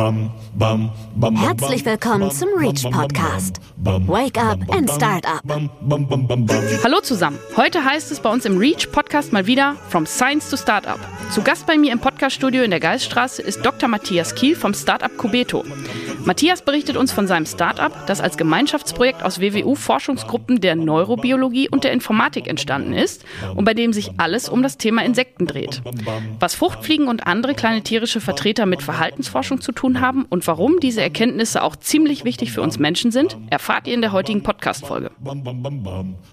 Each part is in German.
Herzlich willkommen zum Reach Podcast. Wake up and start up. Hallo zusammen. Heute heißt es bei uns im Reach Podcast mal wieder From Science to Startup. Zu Gast bei mir im Podcaststudio in der Geiststraße ist Dr. Matthias Kiel vom Startup Cubeto. Matthias berichtet uns von seinem Startup, das als Gemeinschaftsprojekt aus WWU-Forschungsgruppen der Neurobiologie und der Informatik entstanden ist und bei dem sich alles um das Thema Insekten dreht. Was Fruchtfliegen und andere kleine tierische Vertreter mit Verhaltensforschung zu tun haben und warum diese Erkenntnisse auch ziemlich wichtig für uns Menschen sind, erfahrt ihr in der heutigen Podcast-Folge.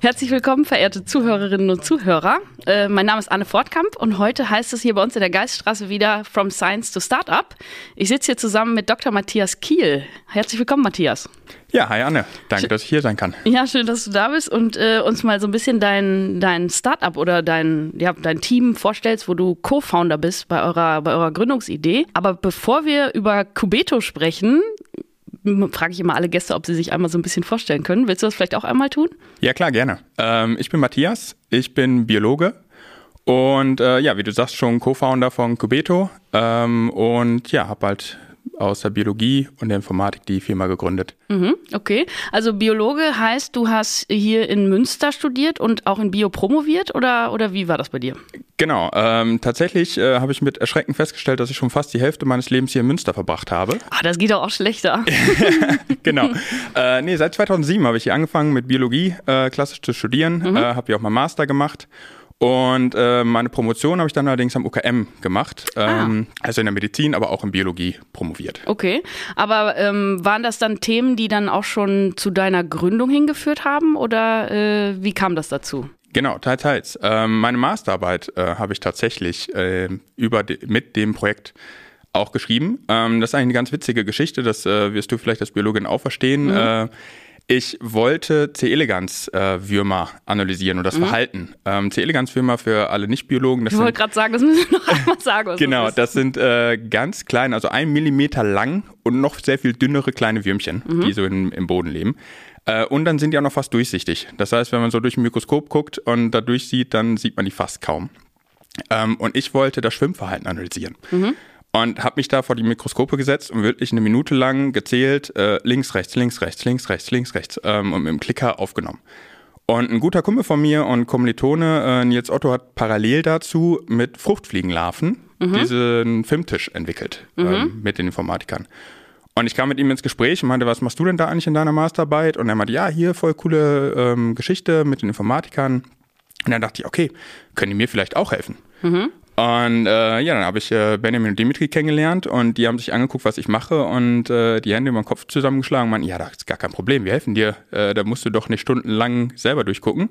Herzlich willkommen, verehrte Zuhörerinnen und Zuhörer. Äh, mein Name ist Anne Fortkamp und heute heißt es hier bei uns in der Geiststraße wieder From Science to Startup. Ich sitze hier zusammen mit Dr. Matthias Kiel. Herzlich willkommen, Matthias. Ja, hi Anne. Danke, dass ich hier sein kann. Ja, schön, dass du da bist und äh, uns mal so ein bisschen dein, dein Startup oder dein, ja, dein Team vorstellst, wo du Co-Founder bist bei eurer, bei eurer Gründungsidee. Aber bevor wir über Cubeto sprechen, frage ich immer alle Gäste, ob sie sich einmal so ein bisschen vorstellen können. Willst du das vielleicht auch einmal tun? Ja, klar, gerne. Ähm, ich bin Matthias, ich bin Biologe und äh, ja, wie du sagst, schon Co-Founder von Cubeto ähm, und ja, habe halt aus der Biologie und der Informatik die Firma gegründet. Mhm, okay, also Biologe heißt, du hast hier in Münster studiert und auch in Bio promoviert oder, oder wie war das bei dir? Genau, ähm, tatsächlich äh, habe ich mit Erschrecken festgestellt, dass ich schon fast die Hälfte meines Lebens hier in Münster verbracht habe. Ah, das geht doch auch schlechter. genau. Äh, nee, seit 2007 habe ich hier angefangen mit Biologie äh, klassisch zu studieren, mhm. äh, habe hier auch mal Master gemacht und äh, meine Promotion habe ich dann allerdings am UKM gemacht, ähm, ah. also in der Medizin, aber auch in Biologie promoviert. Okay, aber ähm, waren das dann Themen, die dann auch schon zu deiner Gründung hingeführt haben oder äh, wie kam das dazu? Genau, teils, teils. Ähm, meine Masterarbeit äh, habe ich tatsächlich äh, über de mit dem Projekt auch geschrieben. Ähm, das ist eigentlich eine ganz witzige Geschichte, das äh, wirst du vielleicht als Biologin auch verstehen. Mhm äh, ich wollte C. elegans äh, Würmer analysieren und das mhm. Verhalten. Ähm, C. elegans Würmer für alle Nicht-Biologen. Ich wollte gerade sagen, das müssen wir noch einmal sagen. genau, das sind äh, ganz kleine, also ein Millimeter lang und noch sehr viel dünnere kleine Würmchen, mhm. die so in, im Boden leben. Äh, und dann sind die auch noch fast durchsichtig. Das heißt, wenn man so durch ein Mikroskop guckt und da durchsieht, dann sieht man die fast kaum. Ähm, und ich wollte das Schwimmverhalten analysieren. Mhm und habe mich da vor die Mikroskope gesetzt und wirklich eine Minute lang gezählt, äh, links, rechts, links, rechts, links, rechts, links, rechts ähm, und mit dem Klicker aufgenommen. Und ein guter Kumpel von mir und Kommilitone, äh, Nils Otto, hat parallel dazu mit Fruchtfliegenlarven mhm. diesen Filmtisch entwickelt mhm. ähm, mit den Informatikern. Und ich kam mit ihm ins Gespräch und meinte, was machst du denn da eigentlich in deiner Masterarbeit? Und er meinte, ja, hier voll coole ähm, Geschichte mit den Informatikern. Und dann dachte ich, okay, können die mir vielleicht auch helfen? Mhm. Und äh, ja, dann habe ich äh, Benjamin und Dimitri kennengelernt und die haben sich angeguckt, was ich mache und äh, die Hände über den Kopf zusammengeschlagen und meinten, ja, das ist gar kein Problem, wir helfen dir. Äh, da musst du doch nicht stundenlang selber durchgucken.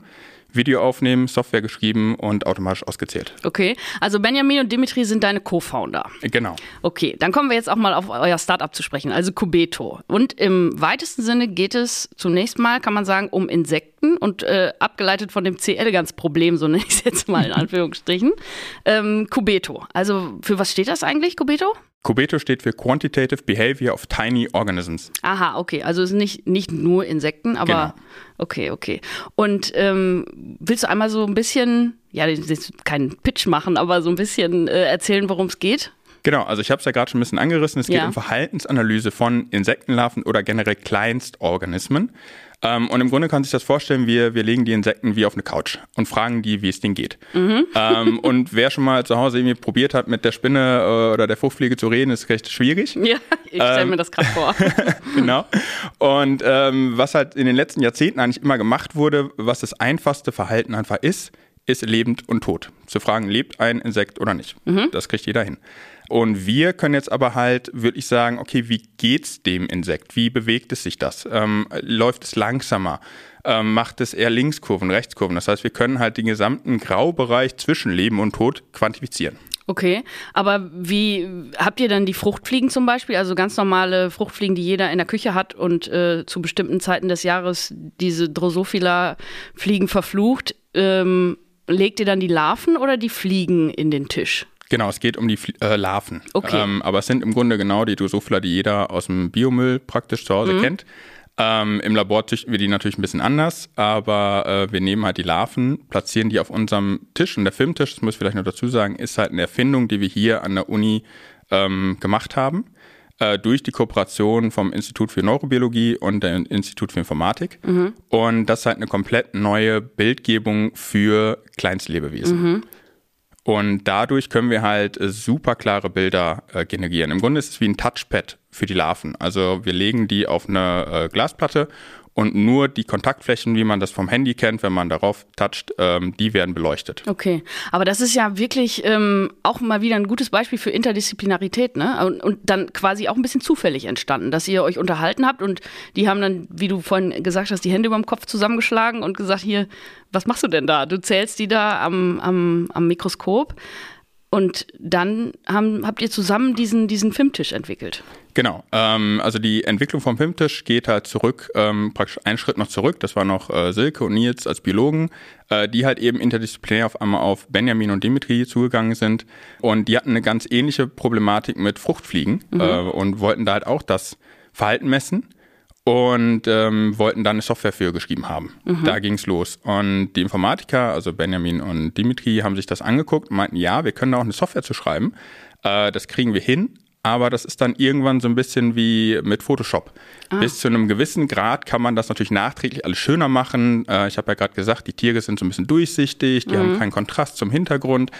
Video aufnehmen, Software geschrieben und automatisch ausgezählt. Okay, also Benjamin und Dimitri sind deine Co-Founder. Genau. Okay, dann kommen wir jetzt auch mal auf euer Startup zu sprechen, also Cubeto. Und im weitesten Sinne geht es zunächst mal, kann man sagen, um Insekten und äh, abgeleitet von dem C. elegans-Problem, so nenne ich es jetzt mal in Anführungsstrichen, ähm, Cubeto. Also für was steht das eigentlich, Cubeto? Cubeto steht für Quantitative Behavior of Tiny Organisms. Aha, okay. Also es ist nicht, nicht nur Insekten, aber genau. okay, okay. Und ähm, willst du einmal so ein bisschen, ja, keinen Pitch machen, aber so ein bisschen äh, erzählen, worum es geht? Genau, also ich habe es ja gerade schon ein bisschen angerissen. Es geht ja. um Verhaltensanalyse von Insektenlarven oder generell Kleinstorganismen. Ähm, und im Grunde kann sich das vorstellen, wir, wir legen die Insekten wie auf eine Couch und fragen die, wie es denen geht. Mhm. Ähm, und wer schon mal zu Hause irgendwie probiert hat, mit der Spinne äh, oder der Fruchtfliege zu reden, ist recht schwierig. Ja, ich stelle ähm, mir das gerade vor. genau. Und ähm, was halt in den letzten Jahrzehnten eigentlich immer gemacht wurde, was das einfachste Verhalten einfach ist, ist lebend und tot. Zu fragen, lebt ein Insekt oder nicht. Mhm. Das kriegt jeder hin. Und wir können jetzt aber halt wirklich sagen, okay, wie geht's dem Insekt? Wie bewegt es sich das? Ähm, läuft es langsamer? Ähm, macht es eher Linkskurven, Rechtskurven? Das heißt, wir können halt den gesamten Graubereich zwischen Leben und Tod quantifizieren. Okay, aber wie habt ihr dann die Fruchtfliegen zum Beispiel, also ganz normale Fruchtfliegen, die jeder in der Küche hat und äh, zu bestimmten Zeiten des Jahres diese Drosophila-Fliegen verflucht? Ähm, legt ihr dann die Larven oder die Fliegen in den Tisch? Genau, es geht um die äh, Larven. Okay. Ähm, aber es sind im Grunde genau die Drosophila, die jeder aus dem Biomüll praktisch zu Hause mhm. kennt. Ähm, Im Labor züchten wir die natürlich ein bisschen anders, aber äh, wir nehmen halt die Larven, platzieren die auf unserem Tisch. Und der Filmtisch, das muss ich vielleicht noch dazu sagen, ist halt eine Erfindung, die wir hier an der Uni ähm, gemacht haben. Äh, durch die Kooperation vom Institut für Neurobiologie und dem Institut für Informatik. Mhm. Und das ist halt eine komplett neue Bildgebung für Kleinstlebewesen. Mhm. Und dadurch können wir halt super klare Bilder äh, generieren. Im Grunde ist es wie ein Touchpad für die Larven. Also wir legen die auf eine äh, Glasplatte und nur die Kontaktflächen, wie man das vom Handy kennt, wenn man darauf toucht, ähm, die werden beleuchtet. Okay, aber das ist ja wirklich ähm, auch mal wieder ein gutes Beispiel für Interdisziplinarität, ne? Und, und, dann quasi auch ein bisschen zufällig entstanden, dass ihr euch unterhalten habt und die haben dann, wie du vorhin gesagt hast, die Hände über dem Kopf zusammengeschlagen und gesagt, hier, was machst du denn da? Du zählst die da am, am, am Mikroskop. Und dann haben, habt ihr zusammen diesen, diesen Filmtisch entwickelt. Genau. Ähm, also die Entwicklung vom Filmtisch geht halt zurück, ähm, praktisch einen Schritt noch zurück. Das war noch äh, Silke und Nils als Biologen, äh, die halt eben interdisziplinär auf einmal auf Benjamin und Dimitri zugegangen sind. Und die hatten eine ganz ähnliche Problematik mit Fruchtfliegen mhm. äh, und wollten da halt auch das Verhalten messen und ähm, wollten dann eine Software für geschrieben haben. Mhm. Da ging's los. Und die Informatiker, also Benjamin und Dimitri, haben sich das angeguckt und meinten, ja, wir können da auch eine Software zu schreiben. Äh, das kriegen wir hin, aber das ist dann irgendwann so ein bisschen wie mit Photoshop. Ah. Bis zu einem gewissen Grad kann man das natürlich nachträglich alles schöner machen. Äh, ich habe ja gerade gesagt, die Tiere sind so ein bisschen durchsichtig, die mhm. haben keinen Kontrast zum Hintergrund.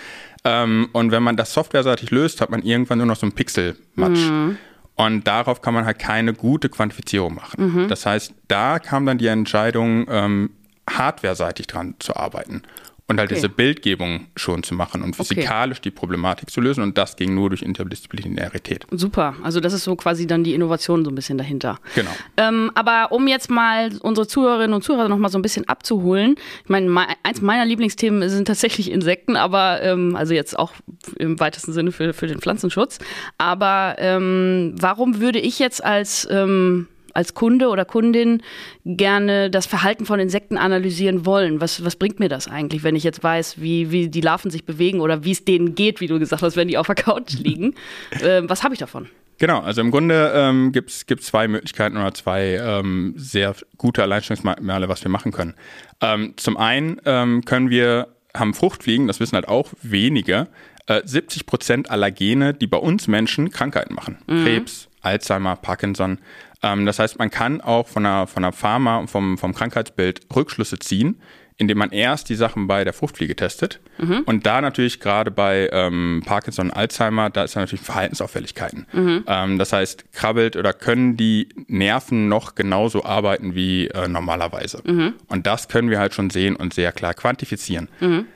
Ähm, und wenn man das softwareseitig löst, hat man irgendwann nur noch so einen Pixel-Matsch. Mhm. Und darauf kann man halt keine gute Quantifizierung machen. Mhm. Das heißt, da kam dann die Entscheidung, ähm, hardware-seitig dran zu arbeiten und halt okay. diese Bildgebung schon zu machen und physikalisch okay. die Problematik zu lösen. Und das ging nur durch Interdisziplinarität. Super. Also das ist so quasi dann die Innovation so ein bisschen dahinter. Genau. Ähm, aber um jetzt mal unsere Zuhörerinnen und Zuhörer noch mal so ein bisschen abzuholen. Ich meine, eins meiner Lieblingsthemen sind tatsächlich Insekten, aber ähm, also jetzt auch im weitesten Sinne für, für den Pflanzenschutz. Aber ähm, warum würde ich jetzt als ähm, als Kunde oder Kundin gerne das Verhalten von Insekten analysieren wollen. Was, was bringt mir das eigentlich, wenn ich jetzt weiß, wie, wie die Larven sich bewegen oder wie es denen geht, wie du gesagt hast, wenn die auf der Couch liegen? äh, was habe ich davon? Genau, also im Grunde ähm, gibt es zwei Möglichkeiten oder zwei ähm, sehr gute Alleinstellungsmerkmale, was wir machen können. Ähm, zum einen ähm, können wir, haben Fruchtfliegen, das wissen halt auch wenige, äh, 70 Prozent aller Gene, die bei uns Menschen Krankheiten machen. Mhm. Krebs, Alzheimer, Parkinson. Ähm, das heißt, man kann auch von der, von der Pharma und vom, vom Krankheitsbild Rückschlüsse ziehen, indem man erst die Sachen bei der Fruchtfliege testet. Mhm. Und da natürlich gerade bei ähm, Parkinson und Alzheimer, da ist ja natürlich Verhaltensauffälligkeiten. Mhm. Ähm, das heißt, krabbelt oder können die Nerven noch genauso arbeiten wie äh, normalerweise. Mhm. Und das können wir halt schon sehen und sehr klar quantifizieren. Mhm.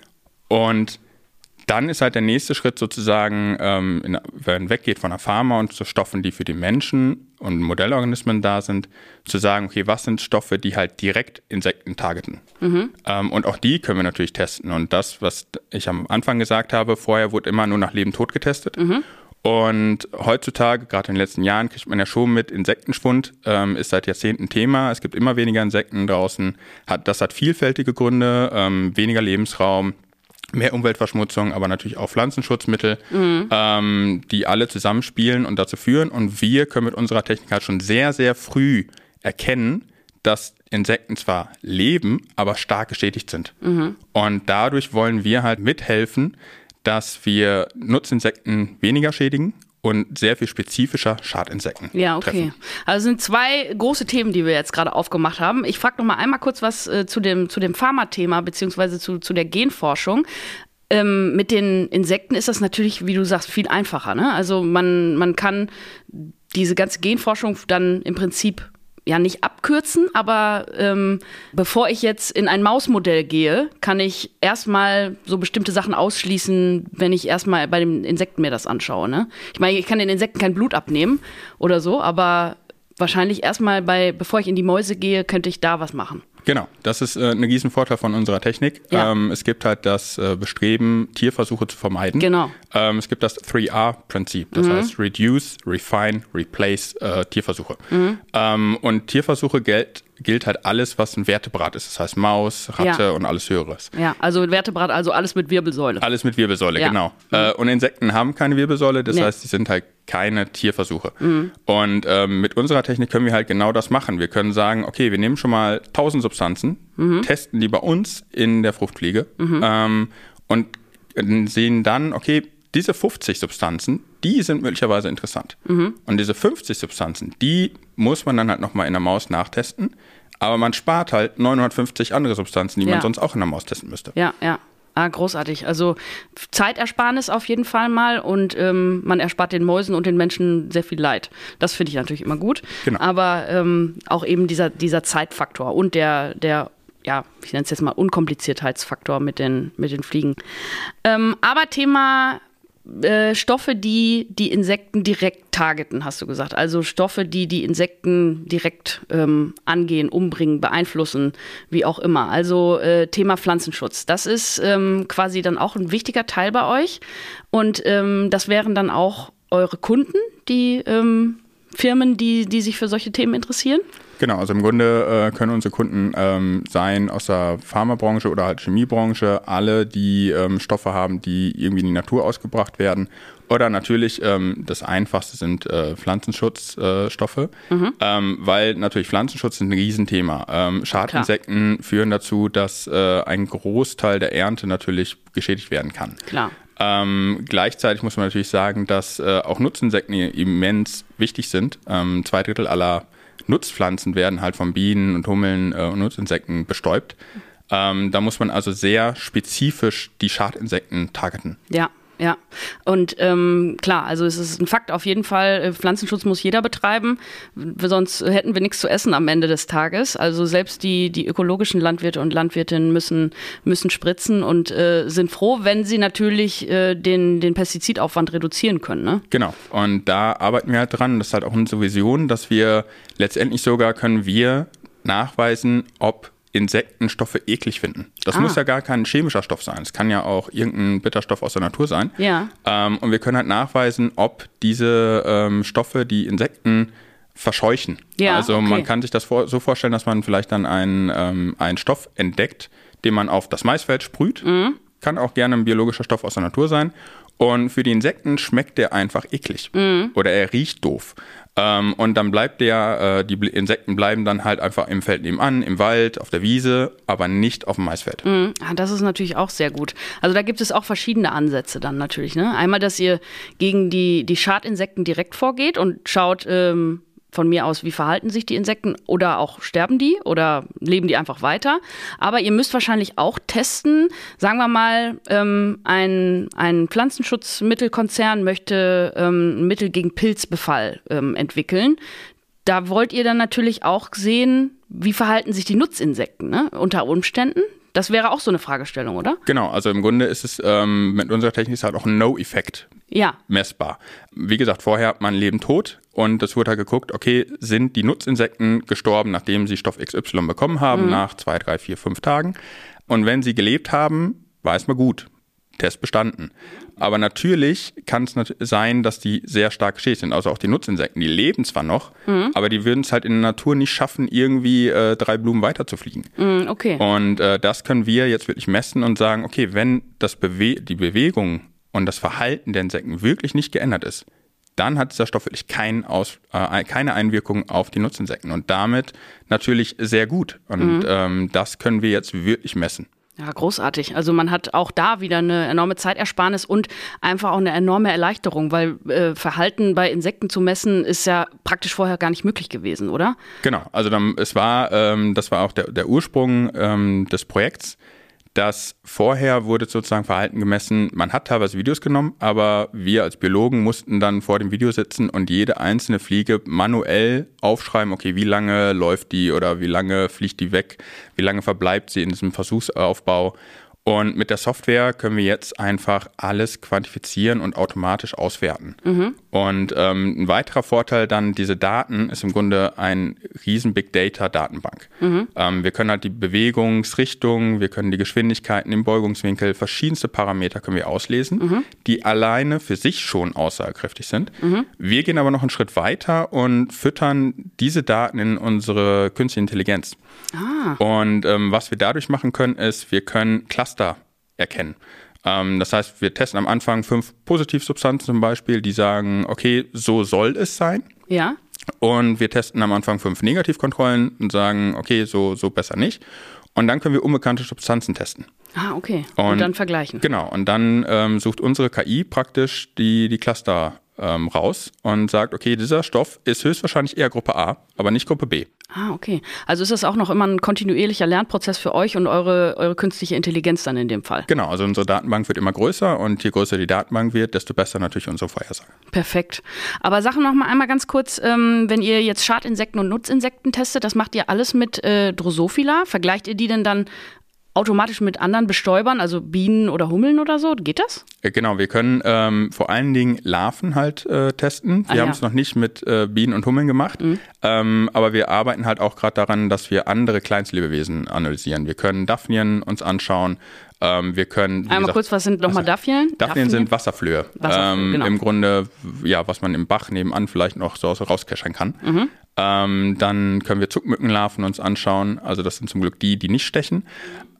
Und dann ist halt der nächste Schritt sozusagen, ähm, in, wenn man weggeht von der Pharma und zu Stoffen, die für die Menschen und Modellorganismen da sind, zu sagen, okay, was sind Stoffe, die halt direkt Insekten targeten? Mhm. Ähm, und auch die können wir natürlich testen. Und das, was ich am Anfang gesagt habe, vorher wurde immer nur nach Leben-Tod getestet. Mhm. Und heutzutage, gerade in den letzten Jahren, kriegt man ja schon mit Insektenschwund, ähm, ist seit Jahrzehnten Thema. Es gibt immer weniger Insekten draußen. Hat, das hat vielfältige Gründe, ähm, weniger Lebensraum, mehr Umweltverschmutzung, aber natürlich auch Pflanzenschutzmittel, mhm. ähm, die alle zusammenspielen und dazu führen. Und wir können mit unserer Technik halt schon sehr, sehr früh erkennen, dass Insekten zwar leben, aber stark geschädigt sind. Mhm. Und dadurch wollen wir halt mithelfen, dass wir Nutzinsekten weniger schädigen und sehr viel spezifischer Schadinsekten. Ja, okay. Treffen. Also sind zwei große Themen, die wir jetzt gerade aufgemacht haben. Ich frage noch mal einmal kurz was äh, zu dem, zu dem Pharma-Thema beziehungsweise zu, zu der Genforschung. Ähm, mit den Insekten ist das natürlich, wie du sagst, viel einfacher. Ne? Also man, man kann diese ganze Genforschung dann im Prinzip ja nicht abkürzen, aber ähm, bevor ich jetzt in ein Mausmodell gehe, kann ich erstmal so bestimmte Sachen ausschließen, wenn ich erstmal bei den Insekten mir das anschaue. Ne? Ich meine, ich kann den Insekten kein Blut abnehmen oder so, aber wahrscheinlich erstmal bei, bevor ich in die Mäuse gehe, könnte ich da was machen. Genau, das ist äh, ein Riesenvorteil von unserer Technik. Ja. Ähm, es gibt halt das äh, Bestreben, Tierversuche zu vermeiden. Genau. Ähm, es gibt das 3R-Prinzip, das mhm. heißt Reduce, Refine, Replace äh, Tierversuche. Mhm. Ähm, und Tierversuche gilt, gilt halt alles, was ein Vertebrat ist. Das heißt Maus, Ratte ja. und alles Höheres. Ja, also Vertebrat, also alles mit Wirbelsäule. Alles mit Wirbelsäule, ja. genau. Mhm. Äh, und Insekten haben keine Wirbelsäule, das nee. heißt, sie sind halt keine Tierversuche. Mhm. Und ähm, mit unserer Technik können wir halt genau das machen. Wir können sagen, okay, wir nehmen schon mal 1000 Substanzen, mhm. testen die bei uns in der Fruchtfliege mhm. ähm, und sehen dann, okay, diese 50 Substanzen, die sind möglicherweise interessant. Mhm. Und diese 50 Substanzen, die muss man dann halt nochmal in der Maus nachtesten. Aber man spart halt 950 andere Substanzen, die ja. man sonst auch in der Maus testen müsste. Ja, ja. Ah, großartig. Also Zeitersparnis auf jeden Fall mal und ähm, man erspart den Mäusen und den Menschen sehr viel Leid. Das finde ich natürlich immer gut. Genau. Aber ähm, auch eben dieser, dieser Zeitfaktor und der, der ja, ich nenne es jetzt mal Unkompliziertheitsfaktor mit den, mit den Fliegen. Ähm, aber Thema äh, Stoffe, die die Insekten direkt targeten, hast du gesagt. Also Stoffe, die die Insekten direkt ähm, angehen, umbringen, beeinflussen, wie auch immer. Also äh, Thema Pflanzenschutz. Das ist ähm, quasi dann auch ein wichtiger Teil bei euch. Und ähm, das wären dann auch eure Kunden, die ähm, Firmen, die, die sich für solche Themen interessieren? Genau, also im Grunde äh, können unsere Kunden ähm, sein aus der Pharmabranche oder halt Chemiebranche, alle, die ähm, Stoffe haben, die irgendwie in die Natur ausgebracht werden. Oder natürlich, ähm, das einfachste sind äh, Pflanzenschutzstoffe, äh, mhm. Ähm, weil natürlich Pflanzenschutz ist ein Riesenthema. Ähm, Schadinsekten Klar. führen dazu, dass äh, ein Großteil der Ernte natürlich geschädigt werden kann. Klar. Ähm, gleichzeitig muss man natürlich sagen, dass äh, auch Nutzinsekten immens wichtig sind. Ähm, zwei Drittel aller Nutzpflanzen werden halt von Bienen und Hummeln äh, und Nutzinsekten bestäubt. Ähm, da muss man also sehr spezifisch die Schadinsekten targeten. Ja, ja. Und ähm, klar, also es ist ein Fakt auf jeden Fall, äh, Pflanzenschutz muss jeder betreiben, sonst hätten wir nichts zu essen am Ende des Tages. Also selbst die, die ökologischen Landwirte und Landwirtinnen müssen, müssen spritzen und äh, sind froh, wenn sie natürlich äh, den, den Pestizidaufwand reduzieren können. Ne? Genau. Und da arbeiten wir halt dran. Das ist halt auch unsere Vision, dass wir letztendlich sogar können wir nachweisen, ob Insektenstoffe eklig finden. Das ah. muss ja gar kein chemischer Stoff sein. Es kann ja auch irgendein Bitterstoff aus der Natur sein. Ja. Ähm, und wir können halt nachweisen, ob diese ähm, Stoffe die Insekten verscheuchen. Ja, also okay. man kann sich das vor, so vorstellen, dass man vielleicht dann einen, ähm, einen Stoff entdeckt, den man auf das Maisfeld sprüht. Mhm. Kann auch gerne ein biologischer Stoff aus der Natur sein. Und für die Insekten schmeckt der einfach eklig. Mhm. Oder er riecht doof. Ähm, und dann bleibt der, äh, die Insekten bleiben dann halt einfach im Feld nebenan, im Wald, auf der Wiese, aber nicht auf dem Maisfeld. Mhm. Das ist natürlich auch sehr gut. Also da gibt es auch verschiedene Ansätze dann natürlich. Ne? Einmal, dass ihr gegen die, die Schadinsekten direkt vorgeht und schaut, ähm, von mir aus, wie verhalten sich die Insekten oder auch sterben die oder leben die einfach weiter. Aber ihr müsst wahrscheinlich auch testen, sagen wir mal, ähm, ein, ein Pflanzenschutzmittelkonzern möchte ähm, ein Mittel gegen Pilzbefall ähm, entwickeln. Da wollt ihr dann natürlich auch sehen, wie verhalten sich die Nutzinsekten ne? unter Umständen. Das wäre auch so eine Fragestellung, oder? Genau, also im Grunde ist es ähm, mit unserer Technik ist halt auch ein No-Effekt ja. messbar. Wie gesagt, vorher hat man Leben tot und es wurde halt geguckt, okay, sind die Nutzinsekten gestorben, nachdem sie Stoff XY bekommen haben, mhm. nach zwei, drei, vier, fünf Tagen. Und wenn sie gelebt haben, weiß man gut, Test bestanden. Aber natürlich kann es sein, dass die sehr stark geschädigt sind. Also auch die Nutzinsekten, die leben zwar noch, mhm. aber die würden es halt in der Natur nicht schaffen, irgendwie äh, drei Blumen weiterzufliegen. Mhm, okay. Und äh, das können wir jetzt wirklich messen und sagen, okay, wenn das Bewe die Bewegung und das Verhalten der Insekten wirklich nicht geändert ist, dann hat dieser Stoff wirklich kein Aus, äh, keine Einwirkung auf die Nutzinsekten und damit natürlich sehr gut. Und mhm. ähm, das können wir jetzt wirklich messen. Ja, großartig. Also man hat auch da wieder eine enorme Zeitersparnis und einfach auch eine enorme Erleichterung, weil äh, Verhalten bei Insekten zu messen ist ja praktisch vorher gar nicht möglich gewesen, oder? Genau. Also dann, es war, ähm, das war auch der, der Ursprung ähm, des Projekts dass vorher wurde sozusagen Verhalten gemessen. Man hat teilweise Videos genommen, aber wir als Biologen mussten dann vor dem Video sitzen und jede einzelne Fliege manuell aufschreiben, okay, wie lange läuft die oder wie lange fliegt die weg, wie lange verbleibt sie in diesem Versuchsaufbau. Und mit der Software können wir jetzt einfach alles quantifizieren und automatisch auswerten. Mhm. Und ähm, ein weiterer Vorteil dann, diese Daten ist im Grunde ein riesen Big Data Datenbank. Mhm. Ähm, wir können halt die Bewegungsrichtung, wir können die Geschwindigkeiten im Beugungswinkel, verschiedenste Parameter können wir auslesen, mhm. die alleine für sich schon aussagekräftig sind. Wir gehen aber noch einen Schritt weiter und füttern diese Daten in unsere künstliche Intelligenz. Ah. Und ähm, was wir dadurch machen können, ist, wir können Cluster erkennen. Ähm, das heißt, wir testen am Anfang fünf Positivsubstanzen zum Beispiel, die sagen, okay, so soll es sein. Ja. Und wir testen am Anfang fünf Negativkontrollen und sagen, okay, so, so besser nicht. Und dann können wir unbekannte Substanzen testen. Ah, okay. Und, und dann vergleichen. Genau. Und dann ähm, sucht unsere KI praktisch die, die Cluster ähm, raus und sagt, okay, dieser Stoff ist höchstwahrscheinlich eher Gruppe A, aber nicht Gruppe B. Ah, okay. Also ist das auch noch immer ein kontinuierlicher Lernprozess für euch und eure, eure künstliche Intelligenz dann in dem Fall? Genau, also unsere Datenbank wird immer größer und je größer die Datenbank wird, desto besser natürlich unsere Vorhersage. Perfekt. Aber Sachen noch mal einmal ganz kurz, ähm, wenn ihr jetzt Schadinsekten und Nutzinsekten testet, das macht ihr alles mit äh, Drosophila. Vergleicht ihr die denn dann automatisch mit anderen Bestäubern, also Bienen oder Hummeln oder so? Geht das? Äh, genau, wir können ähm, vor allen Dingen Larven halt äh, testen. Wir ah, haben es ja. noch nicht mit äh, Bienen und Hummeln gemacht, mhm. ähm, aber wir arbeiten halt auch gerade daran, dass wir andere Kleinstlebewesen analysieren. Wir können Daphnien uns anschauen. Ähm, wir können. Einmal gesagt, kurz, was sind nochmal Daphnien? Daphnien sind Wasserflöhe. Wasserflöhe ähm, genau. Im Grunde, ja, was man im Bach nebenan vielleicht noch so rauskeschern kann. Mhm. Ähm, dann können wir Zuckmückenlarven uns anschauen. Also das sind zum Glück die, die nicht stechen.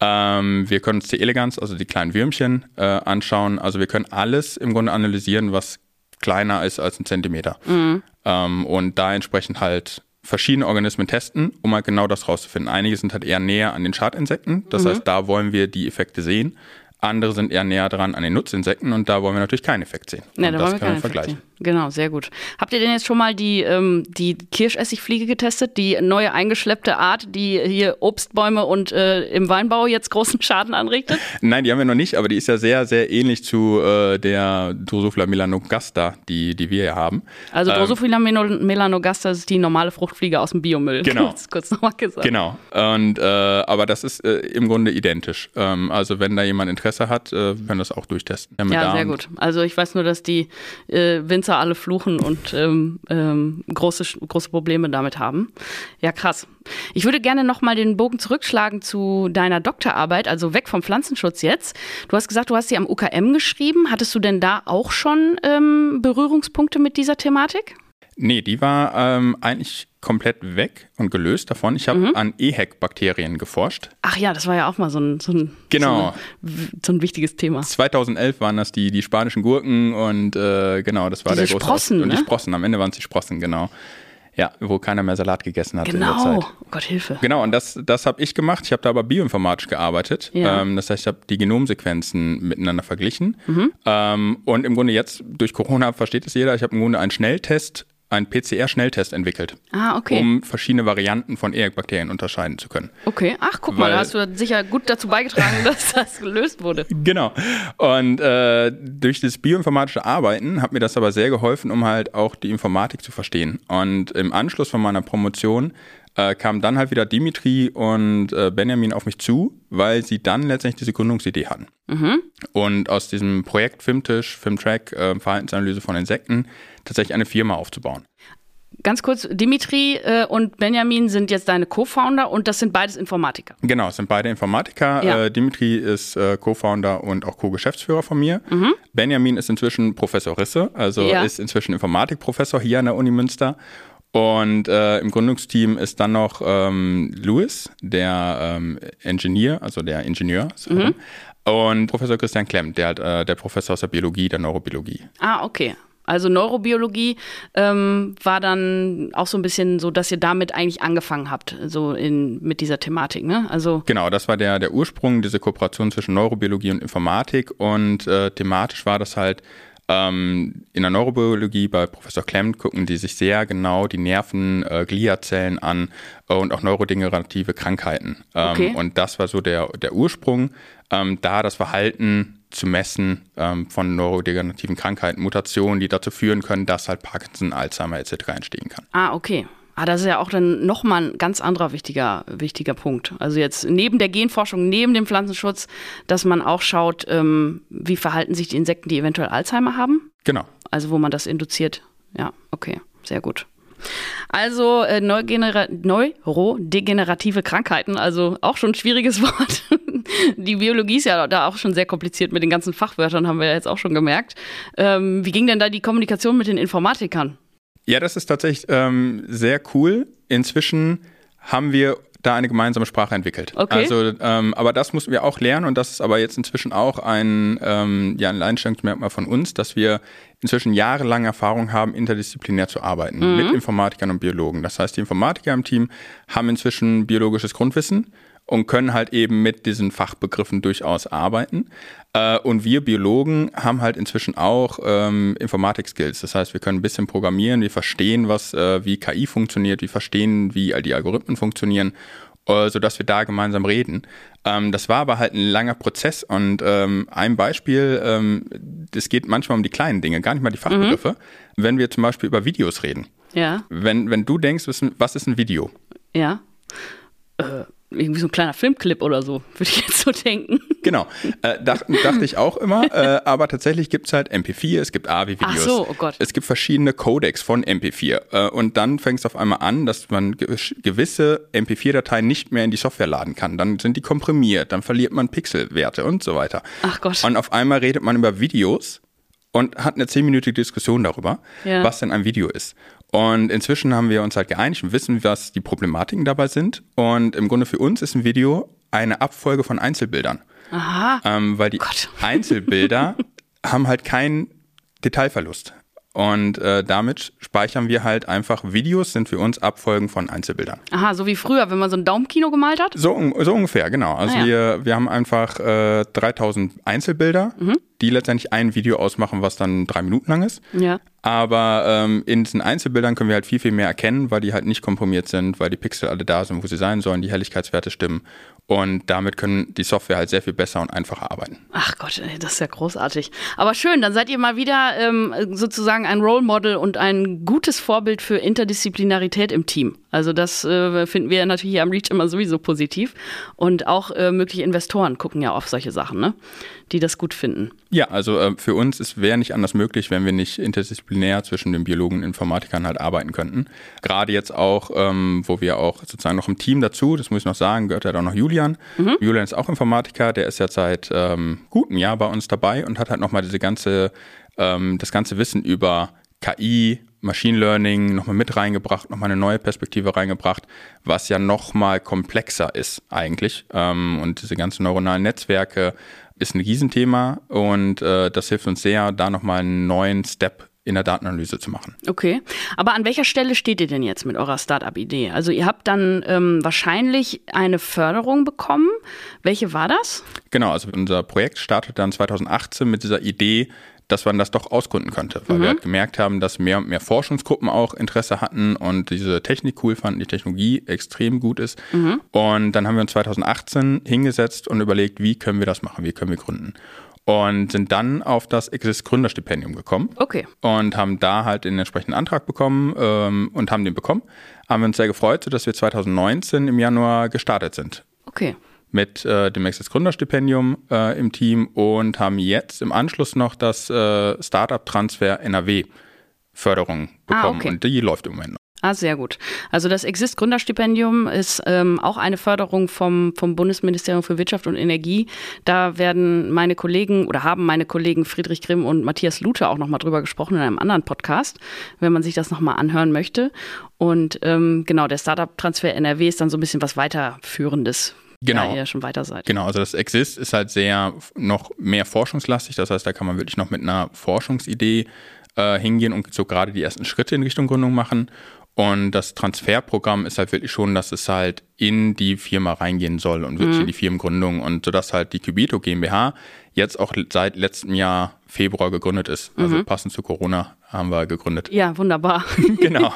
Ähm, wir können uns die Eleganz, also die kleinen Würmchen, äh, anschauen. Also wir können alles im Grunde analysieren, was kleiner ist als ein Zentimeter. Mhm. Ähm, und da entsprechend halt verschiedene Organismen testen, um halt genau das rauszufinden. Einige sind halt eher näher an den Schadinsekten. Das mhm. heißt, da wollen wir die Effekte sehen. Andere sind eher näher dran an den Nutzinsekten und da wollen wir natürlich keinen Effekt sehen. Ja, da wollen wir keinen vergleichen. Sehen. Genau, sehr gut. Habt ihr denn jetzt schon mal die, ähm, die Kirschessigfliege getestet? Die neue eingeschleppte Art, die hier Obstbäume und äh, im Weinbau jetzt großen Schaden anrichtet? Nein, die haben wir noch nicht, aber die ist ja sehr, sehr ähnlich zu äh, der Drosophila melanogaster, die, die wir hier haben. Also ähm, Drosophila ähm, melanogaster ist die normale Fruchtfliege aus dem Biomüll. Genau. Das kurz nochmal gesagt. Genau. Und, äh, aber das ist äh, im Grunde identisch. Ähm, also wenn da jemand Interesse hat, äh, können wir das auch durchtesten. Ja, sehr gut. Also ich weiß nur, dass die äh, Winzer Nutzer alle fluchen und ähm, ähm, große, große Probleme damit haben. Ja, krass. Ich würde gerne nochmal den Bogen zurückschlagen zu deiner Doktorarbeit, also weg vom Pflanzenschutz jetzt. Du hast gesagt, du hast sie am UKM geschrieben. Hattest du denn da auch schon ähm, Berührungspunkte mit dieser Thematik? Nee, die war ähm, eigentlich komplett weg und gelöst davon. Ich habe mhm. an EHEC-Bakterien geforscht. Ach ja, das war ja auch mal so ein, so ein, genau. so, eine, so ein wichtiges Thema. 2011 waren das die, die spanischen Gurken und äh, genau, das war Diese der große Sprossen, Und die ne? Sprossen, am Ende waren es die Sprossen, genau. Ja, wo keiner mehr Salat gegessen hat genau. in der Zeit. Oh Gott, Hilfe. Genau, und das, das habe ich gemacht. Ich habe da aber bioinformatisch gearbeitet. Ja. Ähm, das heißt, ich habe die Genomsequenzen miteinander verglichen. Mhm. Ähm, und im Grunde jetzt, durch Corona versteht es jeder, ich habe im Grunde einen Schnelltest einen PCR-Schnelltest entwickelt, ah, okay. um verschiedene Varianten von EHEC-Bakterien unterscheiden zu können. Okay, ach guck Weil, mal, da hast du sicher gut dazu beigetragen, dass das gelöst wurde. Genau. Und äh, durch das bioinformatische Arbeiten hat mir das aber sehr geholfen, um halt auch die Informatik zu verstehen. Und im Anschluss von meiner Promotion äh, kamen dann halt wieder Dimitri und äh, Benjamin auf mich zu, weil sie dann letztendlich diese Gründungsidee hatten. Mhm. Und aus diesem Projekt Filmtisch, Filmtrack, äh, Verhaltensanalyse von Insekten tatsächlich eine Firma aufzubauen. Ganz kurz, Dimitri äh, und Benjamin sind jetzt deine Co-Founder und das sind beides Informatiker. Genau, es sind beide Informatiker. Ja. Äh, Dimitri ist äh, Co-Founder und auch Co-Geschäftsführer von mir. Mhm. Benjamin ist inzwischen Professor Risse, also ja. ist inzwischen Informatikprofessor hier an der Uni Münster und äh, im Gründungsteam ist dann noch ähm, Louis, der ähm, Ingenieur, also der Ingenieur. Mhm. Und Professor Christian Klemm, der, äh, der Professor aus der Biologie, der Neurobiologie. Ah, okay. Also Neurobiologie ähm, war dann auch so ein bisschen so, dass ihr damit eigentlich angefangen habt, so in, mit dieser Thematik, ne? Also genau, das war der, der Ursprung, diese Kooperation zwischen Neurobiologie und Informatik und äh, thematisch war das halt ähm, in der Neurobiologie bei Professor Klemm gucken die sich sehr genau die Nerven, äh, Gliazellen an äh, und auch neurodegenerative Krankheiten. Ähm, okay. Und das war so der, der Ursprung, ähm, da das Verhalten zu messen ähm, von neurodegenerativen Krankheiten, Mutationen, die dazu führen können, dass halt Parkinson, Alzheimer etc. entstehen kann. Ah, okay. Ah, das ist ja auch dann nochmal ein ganz anderer wichtiger, wichtiger Punkt. Also jetzt neben der Genforschung, neben dem Pflanzenschutz, dass man auch schaut, ähm, wie verhalten sich die Insekten, die eventuell Alzheimer haben. Genau. Also wo man das induziert. Ja, okay, sehr gut. Also äh, neurodegenerative Krankheiten, also auch schon ein schwieriges Wort. Die Biologie ist ja da auch schon sehr kompliziert mit den ganzen Fachwörtern, haben wir ja jetzt auch schon gemerkt. Ähm, wie ging denn da die Kommunikation mit den Informatikern? Ja, das ist tatsächlich ähm, sehr cool. Inzwischen haben wir da eine gemeinsame Sprache entwickelt. Okay. Also, ähm, aber das mussten wir auch lernen und das ist aber jetzt inzwischen auch ein, ähm, ja, ein Alleinstellungsmerkmal von uns, dass wir inzwischen jahrelang Erfahrung haben, interdisziplinär zu arbeiten mhm. mit Informatikern und Biologen. Das heißt, die Informatiker im Team haben inzwischen biologisches Grundwissen und können halt eben mit diesen Fachbegriffen durchaus arbeiten. Äh, und wir Biologen haben halt inzwischen auch ähm, Informatik-Skills. Das heißt, wir können ein bisschen programmieren, wir verstehen, was, äh, wie KI funktioniert, wir verstehen, wie all die Algorithmen funktionieren äh, sodass wir da gemeinsam reden. Ähm, das war aber halt ein langer Prozess und ähm, ein Beispiel, ähm, es geht manchmal um die kleinen Dinge, gar nicht mal die Fachbegriffe. Mhm. Wenn wir zum Beispiel über Videos reden. Ja. Wenn, wenn du denkst, was ist ein Video? Ja. Äh, irgendwie so ein kleiner Filmclip oder so, würde ich jetzt so denken. Genau, äh, dacht, dachte ich auch immer, äh, aber tatsächlich gibt es halt MP4, es gibt AVI-Videos. Ach so, oh Gott. Es gibt verschiedene Codecs von MP4 äh, und dann fängt es auf einmal an, dass man gewisse MP4-Dateien nicht mehr in die Software laden kann. Dann sind die komprimiert, dann verliert man Pixelwerte und so weiter. Ach Gott. Und auf einmal redet man über Videos und hat eine zehnminütige Diskussion darüber, ja. was denn ein Video ist. Und inzwischen haben wir uns halt geeinigt und wissen, was die Problematiken dabei sind. Und im Grunde für uns ist ein Video eine Abfolge von Einzelbildern. Aha. Ähm, weil die Gott. Einzelbilder haben halt keinen Detailverlust. Und äh, damit speichern wir halt einfach Videos, sind für uns Abfolgen von Einzelbildern. Aha, so wie früher, wenn man so ein Daumenkino gemalt hat? So, so ungefähr, genau. Also ah, ja. wir, wir haben einfach äh, 3000 Einzelbilder, mhm. Die letztendlich ein Video ausmachen, was dann drei Minuten lang ist. Ja. Aber ähm, in diesen Einzelbildern können wir halt viel, viel mehr erkennen, weil die halt nicht komprimiert sind, weil die Pixel alle da sind, wo sie sein sollen, die Helligkeitswerte stimmen. Und damit können die Software halt sehr viel besser und einfacher arbeiten. Ach Gott, das ist ja großartig. Aber schön, dann seid ihr mal wieder ähm, sozusagen ein Role Model und ein gutes Vorbild für Interdisziplinarität im Team. Also das äh, finden wir natürlich hier am Reach immer sowieso positiv. Und auch äh, mögliche Investoren gucken ja auf solche Sachen, ne? Die das gut finden. Ja, also äh, für uns wäre nicht anders möglich, wenn wir nicht interdisziplinär zwischen den Biologen und Informatikern halt arbeiten könnten. Gerade jetzt auch, ähm, wo wir auch sozusagen noch im Team dazu, das muss ich noch sagen, gehört ja halt auch noch Julian. Mhm. Julian ist auch Informatiker, der ist jetzt seit ähm, gutem Jahr bei uns dabei und hat halt nochmal diese ganze, ähm, das ganze Wissen über KI, Machine Learning nochmal mit reingebracht, nochmal eine neue Perspektive reingebracht, was ja nochmal komplexer ist eigentlich. Ähm, und diese ganzen neuronalen Netzwerke ist ein Riesenthema und äh, das hilft uns sehr, da nochmal einen neuen Step in der Datenanalyse zu machen. Okay, aber an welcher Stelle steht ihr denn jetzt mit eurer Startup-Idee? Also ihr habt dann ähm, wahrscheinlich eine Förderung bekommen. Welche war das? Genau, also unser Projekt startet dann 2018 mit dieser Idee, dass man das doch ausgründen könnte, weil mhm. wir halt gemerkt haben, dass mehr und mehr Forschungsgruppen auch Interesse hatten und diese Technik cool fanden, die Technologie extrem gut ist. Mhm. Und dann haben wir uns 2018 hingesetzt und überlegt, wie können wir das machen, wie können wir gründen. Und sind dann auf das Exist Gründerstipendium gekommen. Okay. Und haben da halt den entsprechenden Antrag bekommen ähm, und haben den bekommen. Haben wir uns sehr gefreut, dass wir 2019 im Januar gestartet sind. Okay mit äh, dem Access Gründerstipendium äh, im Team und haben jetzt im Anschluss noch das äh, Startup Transfer NRW Förderung ah, bekommen ah, okay. und die läuft im Moment noch. Ah, sehr gut. Also das Exist Gründerstipendium ist ähm, auch eine Förderung vom, vom Bundesministerium für Wirtschaft und Energie. Da werden meine Kollegen oder haben meine Kollegen Friedrich Grimm und Matthias Lute auch nochmal drüber gesprochen in einem anderen Podcast, wenn man sich das nochmal anhören möchte. Und ähm, genau, der Startup Transfer NRW ist dann so ein bisschen was weiterführendes Genau. Ja, ihr schon weiter seid. Genau, also das Exist ist halt sehr noch mehr forschungslastig. Das heißt, da kann man wirklich noch mit einer Forschungsidee äh, hingehen und so gerade die ersten Schritte in Richtung Gründung machen. Und das Transferprogramm ist halt wirklich schon, dass es halt in die Firma reingehen soll und wirklich mhm. in die Firmengründung und sodass halt die Cubito GmbH jetzt auch seit letztem Jahr Februar gegründet ist. Also mhm. passend zu Corona haben wir gegründet. Ja, wunderbar. genau.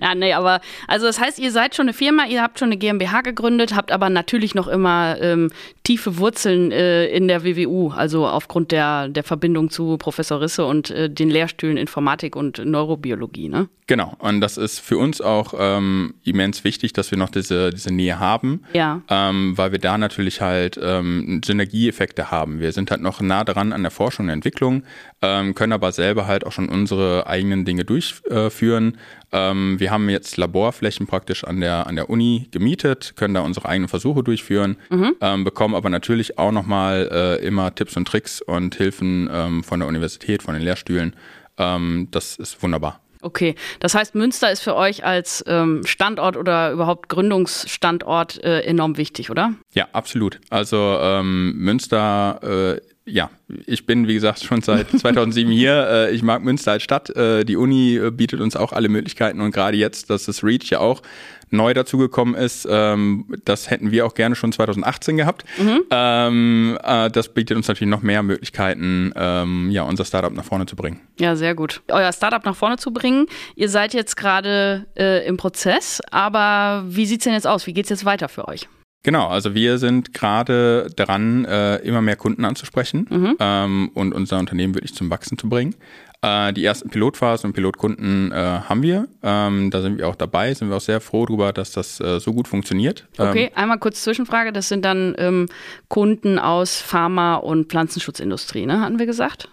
ja, nee, aber also das heißt, ihr seid schon eine Firma, ihr habt schon eine GmbH gegründet, habt aber natürlich noch immer ähm, tiefe Wurzeln äh, in der WWU, also aufgrund der, der Verbindung zu Professor Risse und äh, den Lehrstühlen Informatik und Neurobiologie, ne? Genau, und das ist für uns auch ähm, immens wichtig, dass wir noch diese, diese Nähe haben, ja. ähm, weil wir da natürlich halt ähm, Synergieeffekte haben. Wir sind halt noch nah dran an der Forschung und Entwicklung, ähm, können aber selber halt auch schon unsere eigenen Dinge durchführen. Ähm, wir haben jetzt Laborflächen praktisch an der, an der Uni gemietet, können da unsere eigenen Versuche durchführen, mhm. ähm, bekommen aber natürlich auch nochmal äh, immer Tipps und Tricks und Hilfen ähm, von der Universität, von den Lehrstühlen. Ähm, das ist wunderbar. Okay, das heißt, Münster ist für euch als ähm, Standort oder überhaupt Gründungsstandort äh, enorm wichtig, oder? Ja, absolut. Also ähm, Münster äh, ja, ich bin, wie gesagt, schon seit 2007 hier. Äh, ich mag Münster als Stadt. Äh, die Uni äh, bietet uns auch alle Möglichkeiten und gerade jetzt, dass das REACH ja auch neu dazugekommen ist, ähm, das hätten wir auch gerne schon 2018 gehabt. Mhm. Ähm, äh, das bietet uns natürlich noch mehr Möglichkeiten, ähm, ja, unser Startup nach vorne zu bringen. Ja, sehr gut. Euer Startup nach vorne zu bringen. Ihr seid jetzt gerade äh, im Prozess, aber wie sieht es denn jetzt aus? Wie geht es jetzt weiter für euch? Genau, also wir sind gerade dran, äh, immer mehr Kunden anzusprechen mhm. ähm, und unser Unternehmen wirklich zum Wachsen zu bringen. Äh, die ersten Pilotphasen und Pilotkunden äh, haben wir. Ähm, da sind wir auch dabei, sind wir auch sehr froh darüber, dass das äh, so gut funktioniert. Okay, ähm, einmal kurz Zwischenfrage. Das sind dann ähm, Kunden aus Pharma- und Pflanzenschutzindustrie, ne? hatten wir gesagt?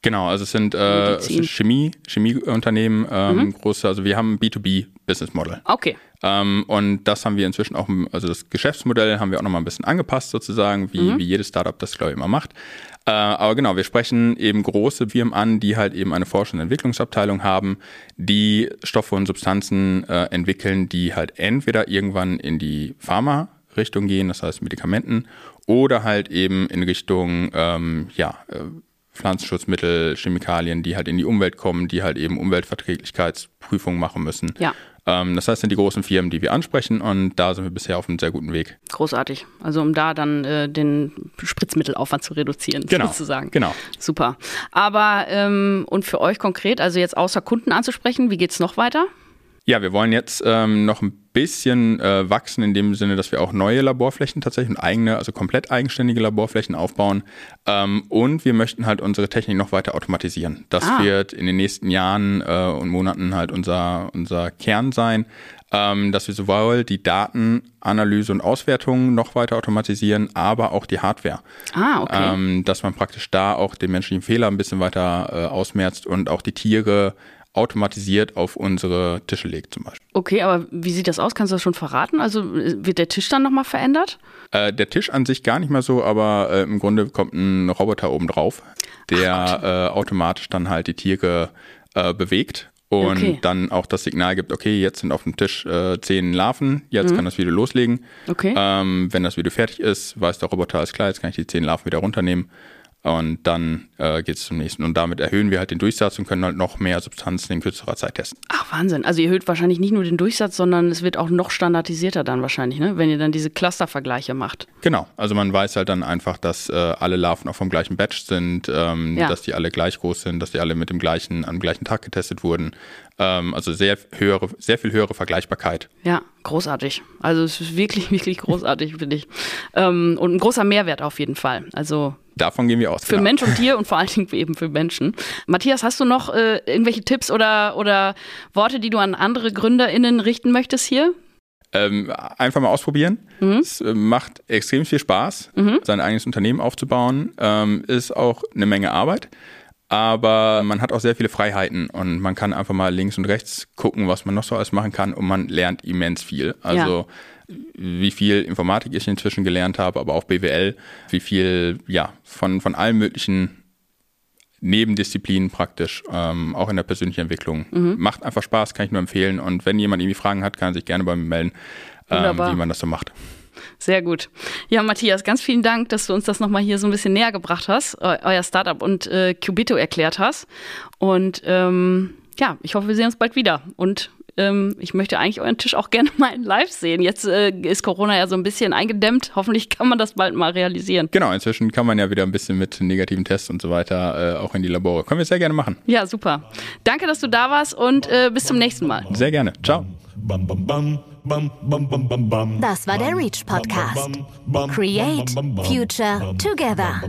Genau, also es sind äh, Chemie, Chemieunternehmen, ähm, mhm. große, also wir haben ein B2B-Business Model. Okay. Ähm, und das haben wir inzwischen auch, also das Geschäftsmodell haben wir auch nochmal ein bisschen angepasst sozusagen, wie, mhm. wie jedes Startup das, glaube ich, immer macht. Äh, aber genau, wir sprechen eben große Firmen an, die halt eben eine Forschung- und Entwicklungsabteilung haben, die Stoffe und Substanzen äh, entwickeln, die halt entweder irgendwann in die Pharma-Richtung gehen, das heißt Medikamenten, oder halt eben in Richtung, ähm, ja, äh, Pflanzenschutzmittel, Chemikalien, die halt in die Umwelt kommen, die halt eben Umweltverträglichkeitsprüfungen machen müssen. Ja. Ähm, das heißt, sind die großen Firmen, die wir ansprechen und da sind wir bisher auf einem sehr guten Weg. Großartig. Also um da dann äh, den Spritzmittelaufwand zu reduzieren, genau. sozusagen. Genau. Super. Aber ähm, und für euch konkret, also jetzt außer Kunden anzusprechen, wie geht es noch weiter? Ja, wir wollen jetzt ähm, noch ein bisschen äh, wachsen in dem Sinne, dass wir auch neue Laborflächen tatsächlich und eigene, also komplett eigenständige Laborflächen aufbauen. Ähm, und wir möchten halt unsere Technik noch weiter automatisieren. Das ah. wird in den nächsten Jahren äh, und Monaten halt unser, unser Kern sein, ähm, dass wir sowohl die Datenanalyse und Auswertung noch weiter automatisieren, aber auch die Hardware. Ah, okay. Ähm, dass man praktisch da auch den menschlichen Fehler ein bisschen weiter äh, ausmerzt und auch die Tiere automatisiert auf unsere Tische legt zum Beispiel. Okay, aber wie sieht das aus? Kannst du das schon verraten? Also wird der Tisch dann nochmal verändert? Äh, der Tisch an sich gar nicht mehr so, aber äh, im Grunde kommt ein Roboter oben drauf, der äh, automatisch dann halt die Tiere äh, bewegt und okay. dann auch das Signal gibt, okay, jetzt sind auf dem Tisch äh, zehn Larven, jetzt mhm. kann das Video loslegen. Okay. Ähm, wenn das Video fertig ist, weiß der Roboter, alles klar, jetzt kann ich die zehn Larven wieder runternehmen und dann äh, geht es zum nächsten. Und damit erhöhen wir halt den Durchsatz und können halt noch mehr Substanzen in kürzerer Zeit testen. Ach, Wahnsinn. Also ihr erhöht wahrscheinlich nicht nur den Durchsatz, sondern es wird auch noch standardisierter dann wahrscheinlich, ne? wenn ihr dann diese Clustervergleiche macht. Genau. Also man weiß halt dann einfach, dass äh, alle Larven auch vom gleichen Batch sind, ähm, ja. dass die alle gleich groß sind, dass die alle mit dem gleichen, am gleichen Tag getestet wurden. Ähm, also sehr höhere, sehr viel höhere Vergleichbarkeit. Ja, großartig. Also es ist wirklich, wirklich großartig, finde ich. Ähm, und ein großer Mehrwert auf jeden Fall. Also Davon gehen wir aus. Für genau. Mensch und Tier und vor allen Dingen eben für Menschen. Matthias, hast du noch äh, irgendwelche Tipps oder, oder Worte, die du an andere GründerInnen richten möchtest hier? Ähm, einfach mal ausprobieren. Mhm. Es äh, macht extrem viel Spaß, mhm. sein eigenes Unternehmen aufzubauen. Ähm, ist auch eine Menge Arbeit. Aber man hat auch sehr viele Freiheiten und man kann einfach mal links und rechts gucken, was man noch so alles machen kann und man lernt immens viel. Also ja wie viel Informatik ich inzwischen gelernt habe, aber auch BWL, wie viel, ja, von, von allen möglichen Nebendisziplinen praktisch, ähm, auch in der persönlichen Entwicklung. Mhm. Macht einfach Spaß, kann ich nur empfehlen. Und wenn jemand irgendwie Fragen hat, kann er sich gerne bei mir melden, ähm, wie man das so macht. Sehr gut. Ja, Matthias, ganz vielen Dank, dass du uns das nochmal hier so ein bisschen näher gebracht hast, euer Startup und äh, Cubito erklärt hast. Und ähm, ja, ich hoffe, wir sehen uns bald wieder. Und ähm, ich möchte eigentlich euren Tisch auch gerne mal in live sehen. Jetzt äh, ist Corona ja so ein bisschen eingedämmt. Hoffentlich kann man das bald mal realisieren. Genau, inzwischen kann man ja wieder ein bisschen mit negativen Tests und so weiter äh, auch in die Labore. Können wir sehr gerne machen. Ja, super. Danke, dass du da warst und äh, bis zum nächsten Mal. Sehr gerne. Ciao. Das war der Reach Podcast. Create Future Together.